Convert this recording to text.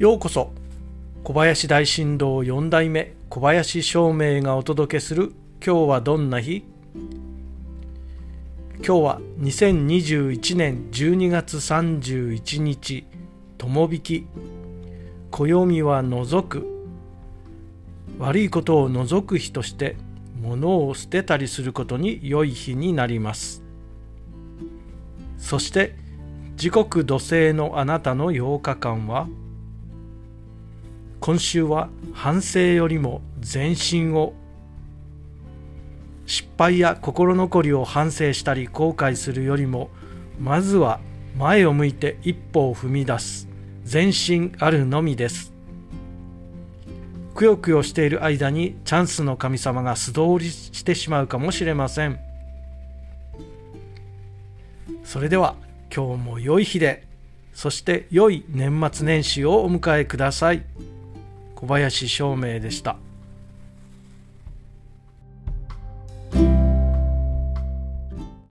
ようこそ。小林大震動4代目小林照明がお届けする今日はどんな日？今日は2021年12月31日友引き。暦は除く。悪いことを除く日として物を捨てたりすることに良い日になります。そして時刻土星のあなたの8日間は今週は反省よりも前進を失敗や心残りを反省したり後悔するよりもまずは前を向いて一歩を踏み出す。前進あるのみです。くよくよしている間にチャンスの神様が素通りしてしまうかもしれません。それでは今日も良い日でそして良い年末年始をお迎えください。小林照明でした。